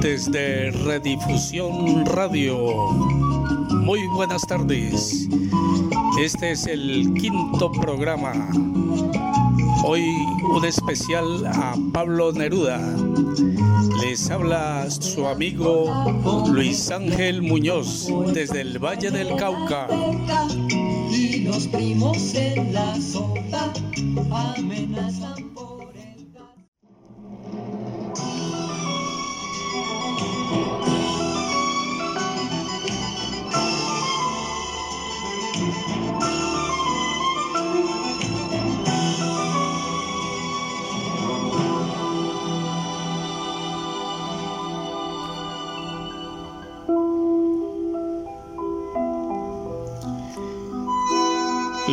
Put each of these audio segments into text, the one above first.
Desde Redifusión Radio. Muy buenas tardes. Este es el quinto programa. Hoy un especial a Pablo Neruda. Les habla su amigo Luis Ángel Muñoz desde el Valle del Cauca. Y los primos en la sota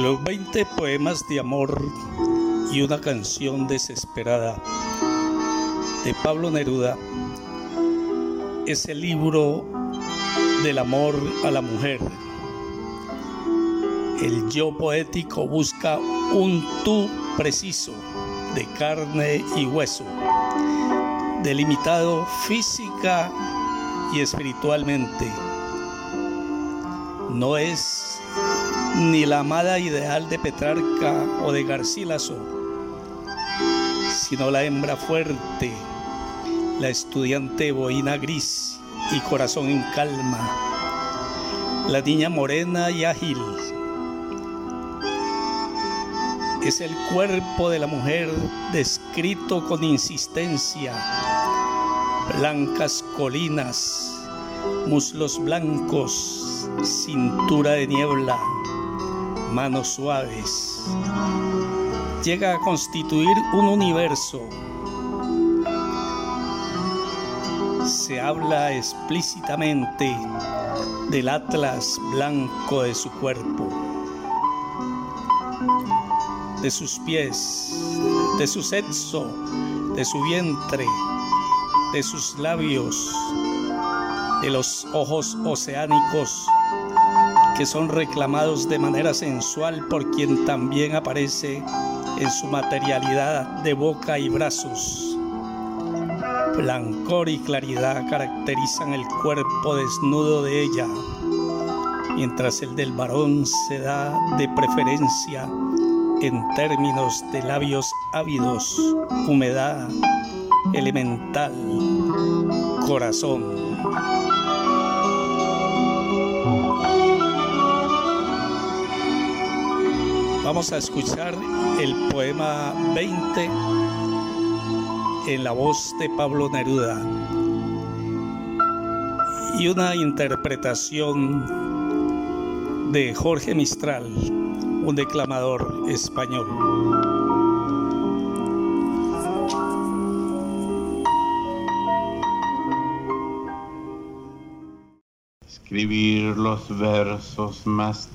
Los 20 poemas de amor y una canción desesperada de Pablo Neruda es el libro del amor a la mujer. El yo poético busca un tú preciso de carne y hueso, delimitado física y espiritualmente. No es ni la amada ideal de Petrarca o de Garcilaso, sino la hembra fuerte, la estudiante boina gris y corazón en calma, la niña morena y ágil. Es el cuerpo de la mujer descrito con insistencia, blancas colinas, muslos blancos, cintura de niebla manos suaves, llega a constituir un universo. Se habla explícitamente del atlas blanco de su cuerpo, de sus pies, de su sexo, de su vientre, de sus labios, de los ojos oceánicos que son reclamados de manera sensual por quien también aparece en su materialidad de boca y brazos. Blancor y claridad caracterizan el cuerpo desnudo de ella, mientras el del varón se da de preferencia en términos de labios ávidos, humedad, elemental, corazón. Vamos a escuchar el poema 20 en la voz de Pablo Neruda y una interpretación de Jorge Mistral, un declamador español. Escribir los versos más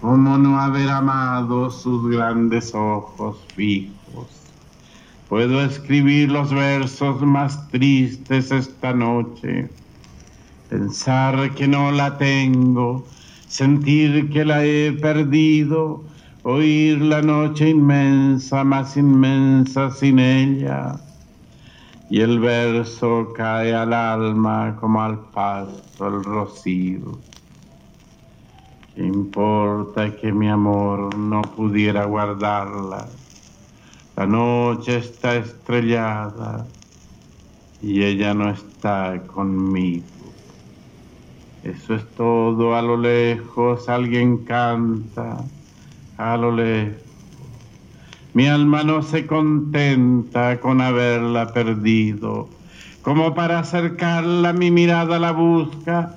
¿Cómo no haber amado sus grandes ojos fijos? Puedo escribir los versos más tristes esta noche, pensar que no la tengo, sentir que la he perdido, oír la noche inmensa, más inmensa sin ella. y el verso cae al alma como al pasto el rocío. ¿Qué importa que mi amor no pudiera guardarla? La noche está estrellada y ella no está conmigo. Eso es todo, a lo lejos alguien canta, a lo lejos. Mi alma no se contenta con haberla perdido. Como para acercarla, mi mirada la busca,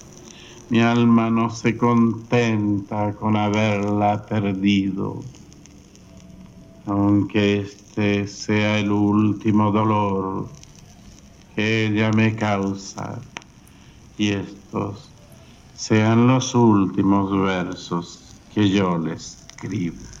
Mi alma no se contenta con haberla perdido. Aunque este sea el último dolor que ella me causa y estos sean los últimos versos que yo le escribo.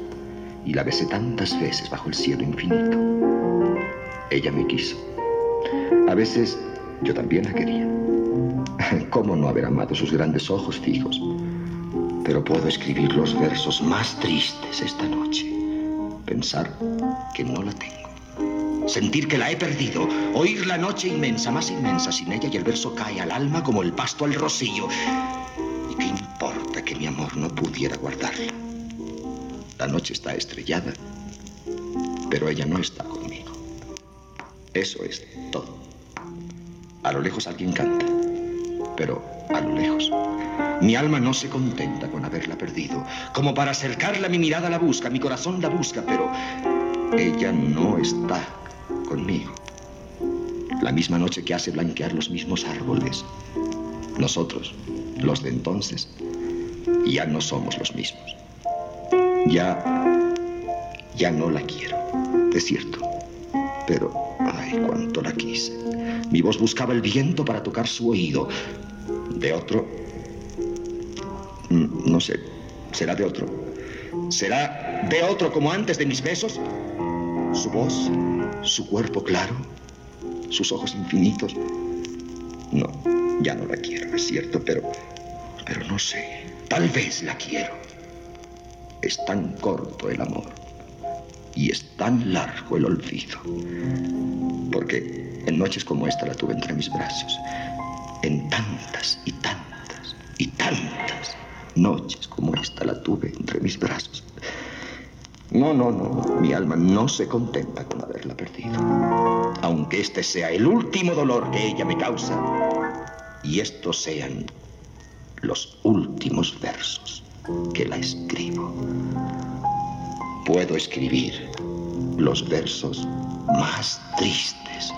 y la besé tantas veces bajo el cielo infinito. Ella me quiso. A veces yo también la quería. ¿Cómo no haber amado sus grandes ojos fijos? Pero puedo escribir los versos más tristes esta noche. Pensar que no la tengo. Sentir que la he perdido. Oír la noche inmensa, más inmensa sin ella y el verso cae al alma como el pasto al rocío. ¿Y qué importa que mi amor no pudiera guardarla? La noche está estrellada, pero ella no está conmigo. Eso es todo. A lo lejos alguien canta, pero a lo lejos. Mi alma no se contenta con haberla perdido. Como para acercarla, mi mirada la busca, mi corazón la busca, pero ella no está conmigo. La misma noche que hace blanquear los mismos árboles. Nosotros, los de entonces, ya no somos los mismos. Ya, ya no la quiero, es cierto. Pero, ay, cuánto la quise. Mi voz buscaba el viento para tocar su oído. De otro... No sé, será de otro. ¿Será de otro como antes de mis besos? Su voz, su cuerpo claro, sus ojos infinitos. No, ya no la quiero, es cierto, pero... Pero no sé, tal vez la quiero. Es tan corto el amor y es tan largo el olvido. Porque en noches como esta la tuve entre mis brazos. En tantas y tantas y tantas noches como esta la tuve entre mis brazos. No, no, no. Mi alma no se contenta con haberla perdido. Aunque este sea el último dolor que ella me causa. Y estos sean los últimos versos que la escribo puedo escribir los versos más tristes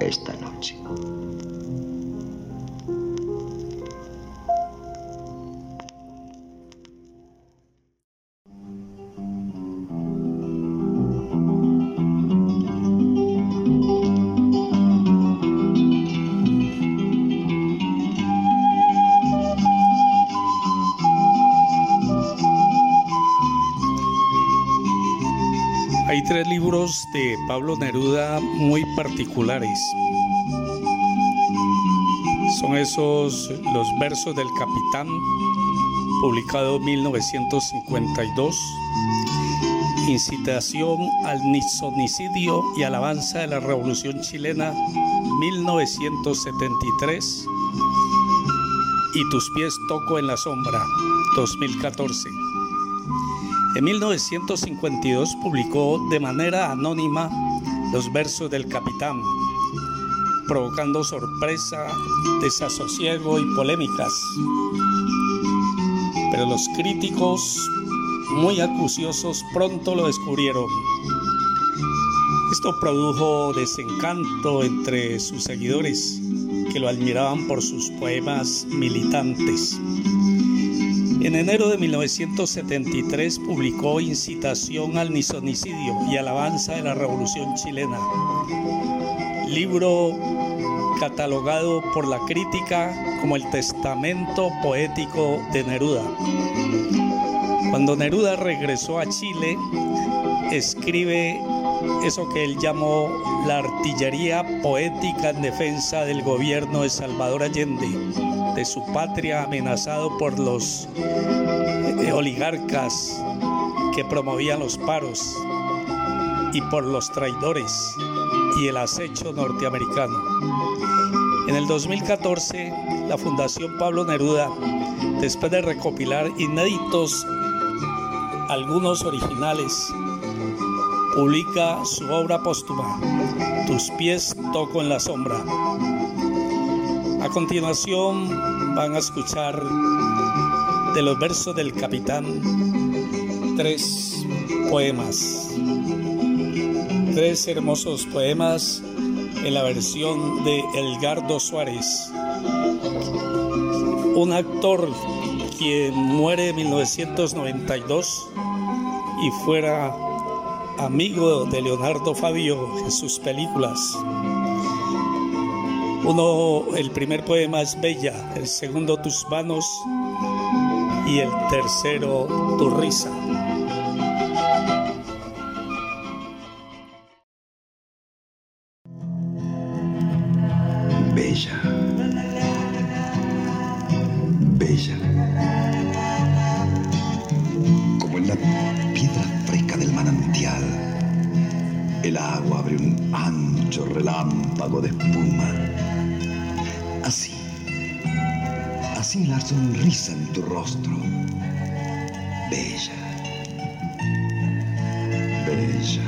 esta noche. Libros de Pablo Neruda muy particulares. Son esos los versos del capitán, publicado en 1952, incitación al nisonicidio y alabanza de la Revolución Chilena, 1973, y tus pies toco en la sombra, 2014. En 1952 publicó de manera anónima los versos del capitán, provocando sorpresa, desasosiego y polémicas. Pero los críticos muy acuciosos pronto lo descubrieron. Esto produjo desencanto entre sus seguidores que lo admiraban por sus poemas militantes. En enero de 1973 publicó Incitación al Nisonicidio y Alabanza de la Revolución Chilena, libro catalogado por la crítica como el testamento poético de Neruda. Cuando Neruda regresó a Chile, escribe eso que él llamó la artillería poética en defensa del gobierno de Salvador Allende de su patria amenazado por los eh, oligarcas que promovían los paros y por los traidores y el acecho norteamericano. En el 2014, la Fundación Pablo Neruda, después de recopilar inéditos, algunos originales, publica su obra póstuma, Tus pies toco en la sombra, a continuación van a escuchar de los versos del capitán tres poemas, tres hermosos poemas en la versión de Elgardo Suárez, un actor quien muere en 1992 y fuera amigo de Leonardo Fabio en sus películas. Uno, el primer poema es Bella, el segundo Tus manos y el tercero Tu risa. En tu rostro. Bella, bella,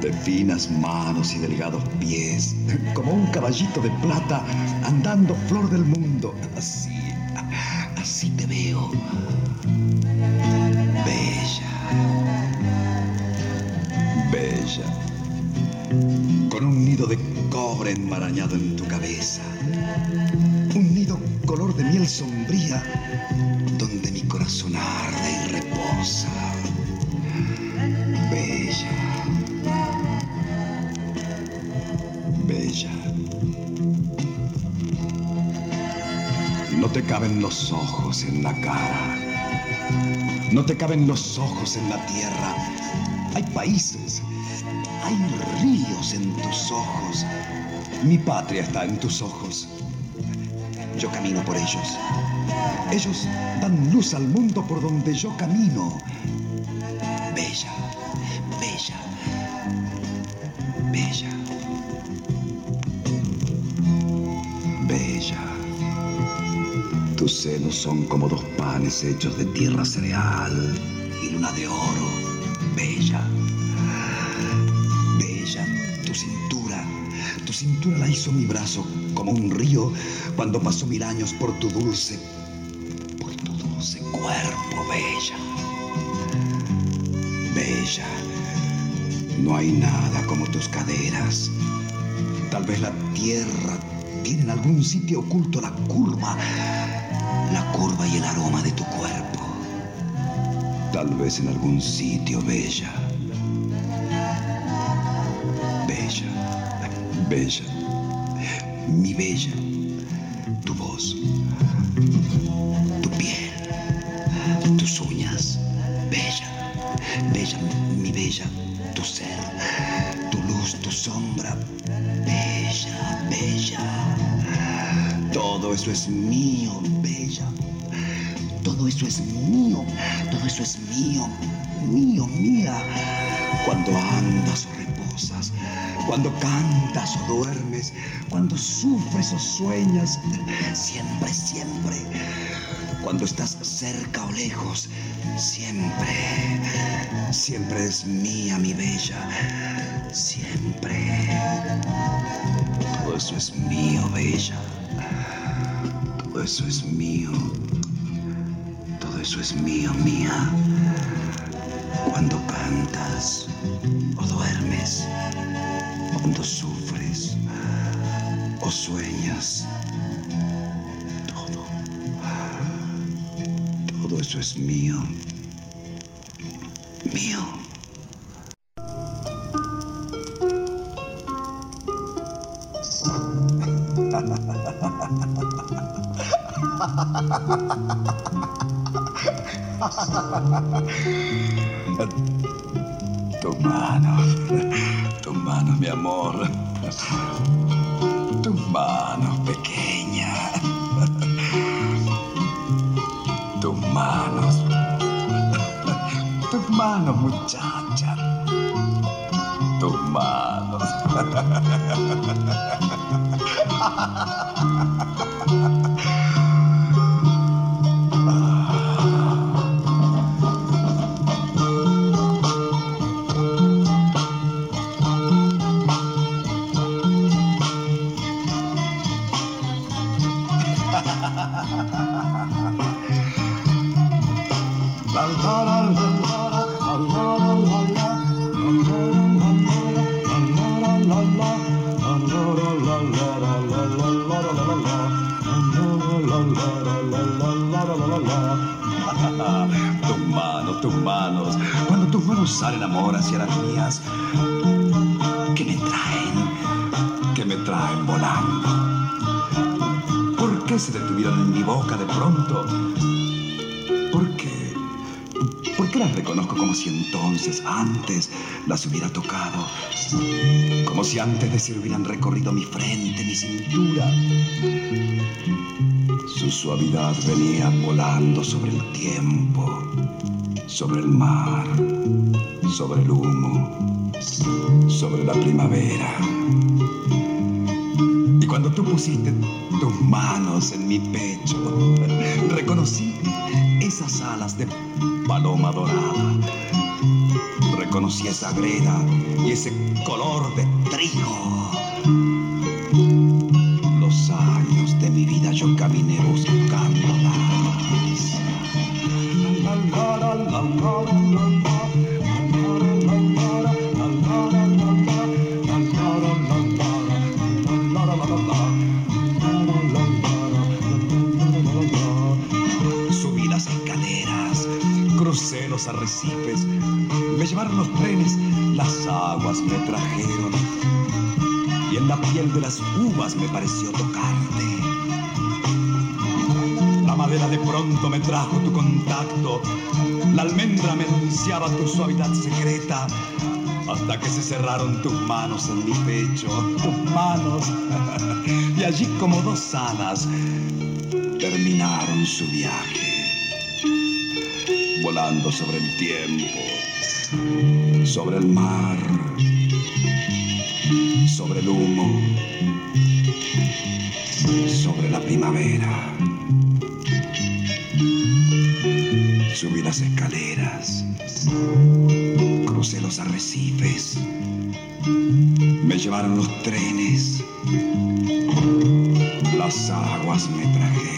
de finas manos y delgados pies, como un caballito de plata andando flor del mundo. Así, así te veo. Bella, bella, con un nido de cobre enmarañado en tu cabeza. Color de miel sombría donde mi corazón arde y reposa. Bella. Bella. No te caben los ojos en la cara. No te caben los ojos en la tierra. Hay países hay ríos en tus ojos. Mi patria está en tus ojos. Yo camino por ellos. Ellos dan luz al mundo por donde yo camino. Bella, bella, bella. Bella. Tus senos son como dos panes hechos de tierra cereal y luna de oro. Bella. cintura la hizo mi brazo como un río cuando pasó mil años por tu dulce, por tu dulce cuerpo, bella. Bella, no hay nada como tus caderas. Tal vez la tierra tiene en algún sitio oculto la curva, la curva y el aroma de tu cuerpo. Tal vez en algún sitio, bella Bella, mi bella, tu voz, tu piel, tus uñas, bella, Bella, mi bella, tu ser, tu luz, tu sombra. Bella, bella. Todo eso es mío, bella. Todo eso es mío, todo eso es mío, mío, mía. Cuando andas o reposas, cuando cantas o duermes, cuando sufres o sueñas, siempre, siempre. Cuando estás cerca o lejos, siempre, siempre es mía, mi bella, siempre. Todo eso es mío, bella. Todo eso es mío. Todo eso es mío, mía. Cuando cantas o duermes, cuando sufres o sueñas, todo, todo eso es mío, mío. Tommano, Tommano mio amore. Manos salen amor hacia las mías, que me traen, que me traen volando. ¿Por qué se detuvieron en mi boca de pronto? ¿Por qué? ¿Por qué las reconozco como si entonces, antes, las hubiera tocado? Como si antes de ser hubieran recorrido mi frente, mi cintura. Su suavidad venía volando sobre el tiempo, sobre el mar, sobre el humo, sobre la primavera. Y cuando tú pusiste tus manos en mi pecho, reconocí esas alas de paloma dorada. Reconocí esa greda y ese color de trigo. Me pareció tocarte. La madera de pronto me trajo tu contacto, la almendra me anunciaba tu suavidad secreta, hasta que se cerraron tus manos en mi pecho, tus manos, y allí como dos alas terminaron su viaje, volando sobre el tiempo, sobre el mar sobre el humo, sobre la primavera. Subí las escaleras, crucé los arrecifes, me llevaron los trenes, las aguas me trajeron.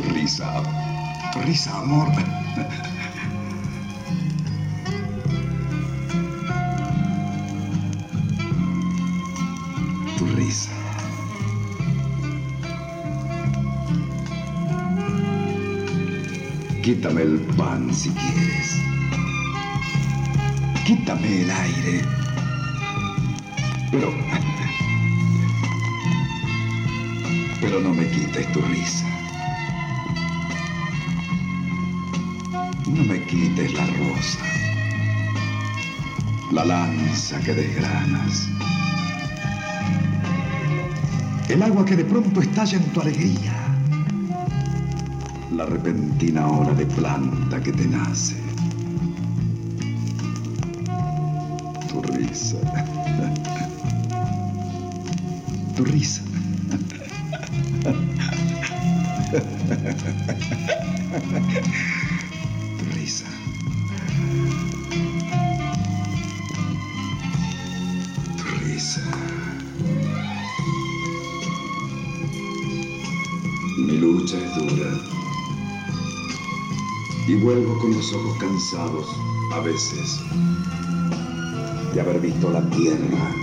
Risa, tu risa, amor. Tu risa. Quítame el pan si quieres. Quítame el aire. Pero... Pero no me quites tu risa. No me quites la rosa. La lanza que desgranas. El agua que de pronto estalla en tu alegría. La repentina hora de planta que te nace. Tu risa. Tu risa. Risa. Mi lucha es dura. Y vuelvo con los ojos cansados a veces de haber visto la tierra,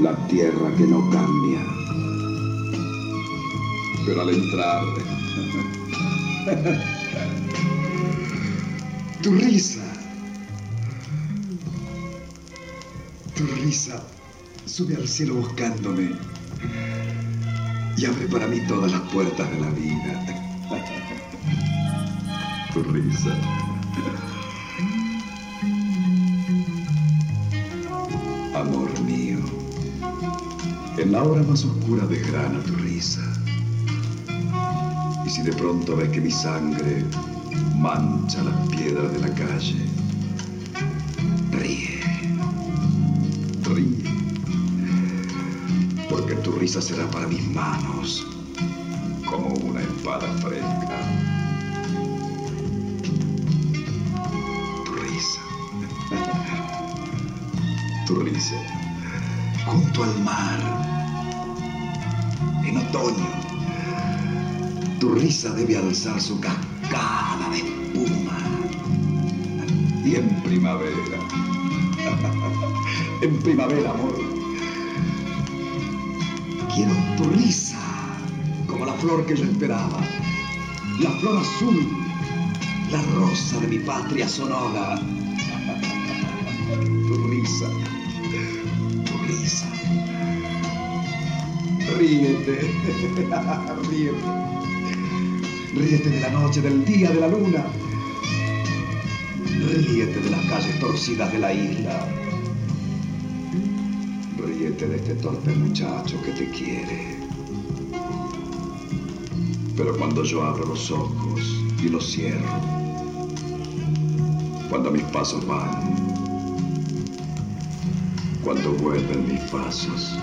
la tierra que no cambia. Pero al entrar, tu risa, tu risa sube al cielo buscándome y abre para mí todas las puertas de la vida. Tu risa. Amor mío, en la hora más oscura desgrana tu risa. Y si de pronto ves que mi sangre mancha las piedras de la calle, ríe, ríe, porque tu risa será para mis manos como una espada fresca. Tu risa, tu risa, junto al mar, en otoño, tu risa debe alzar su cascada Y en primavera, en primavera, amor, quiero tu risa como la flor que yo esperaba, la flor azul, la rosa de mi patria sonora. Tu risa, tu risa. Ríete, ríete. Ríete de la noche, del día, de la luna. Ríete de las calles torcidas de la isla. Ríete de este torpe muchacho que te quiere. Pero cuando yo abro los ojos y los cierro, cuando mis pasos van, cuando vuelven mis pasos,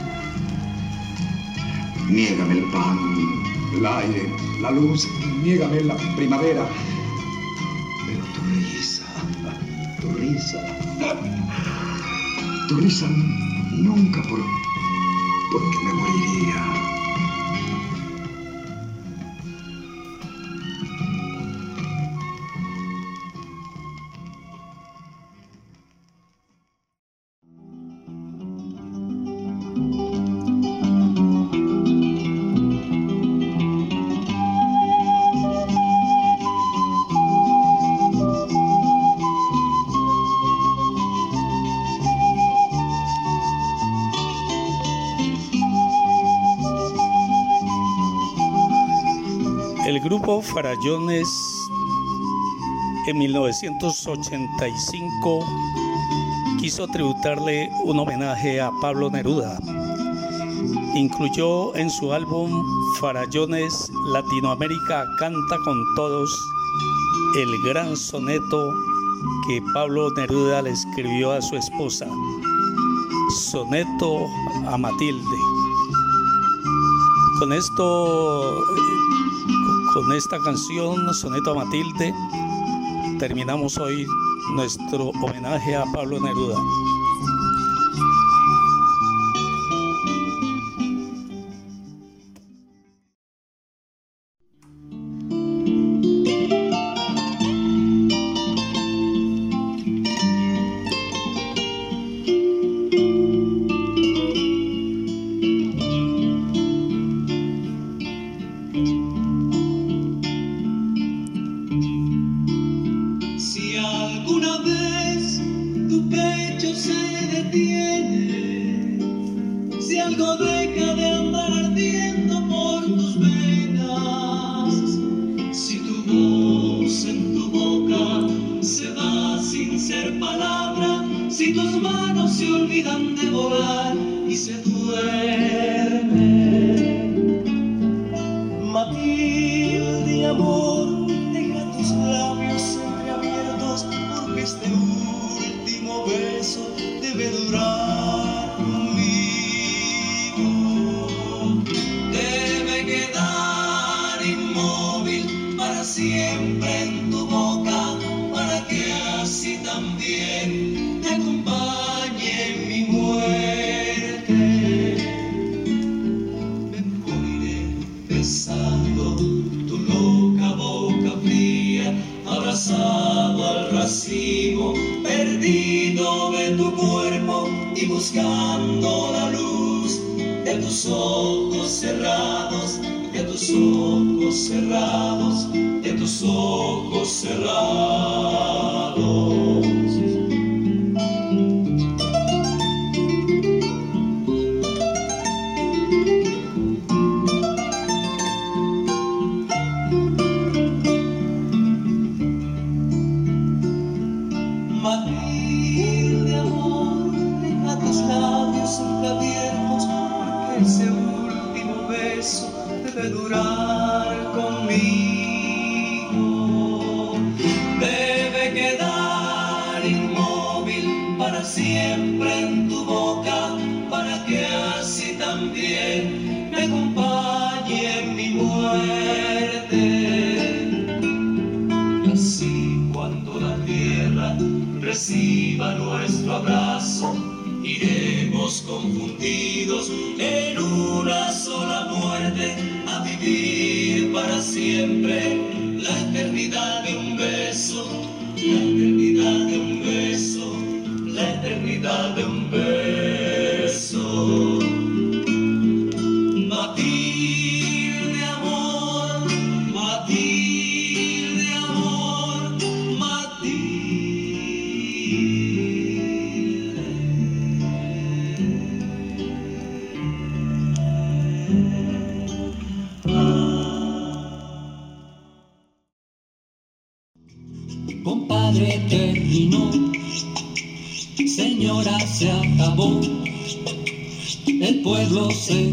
niégame el pan, el aire, la luz, niégame la primavera. Risa, nunca por, porque me moriría. Farallones en 1985 quiso tributarle un homenaje a Pablo Neruda. Incluyó en su álbum Farallones Latinoamérica Canta con Todos el gran soneto que Pablo Neruda le escribió a su esposa, Soneto a Matilde. Con esto con esta canción, Soneto a Matilde, terminamos hoy nuestro homenaje a Pablo Neruda.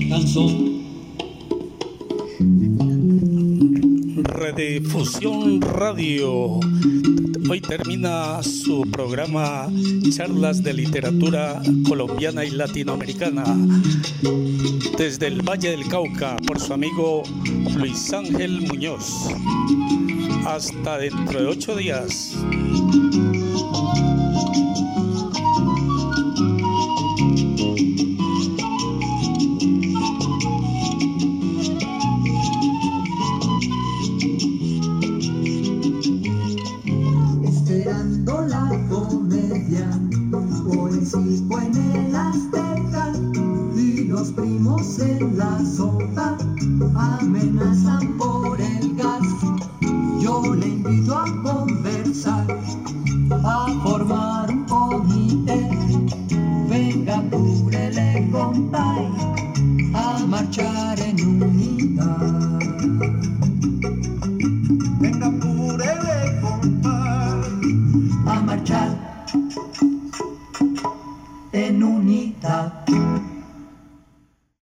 descanso. Redifusión Radio. Hoy termina su programa Charlas de Literatura Colombiana y Latinoamericana desde el Valle del Cauca por su amigo Luis Ángel Muñoz. Hasta dentro de ocho días.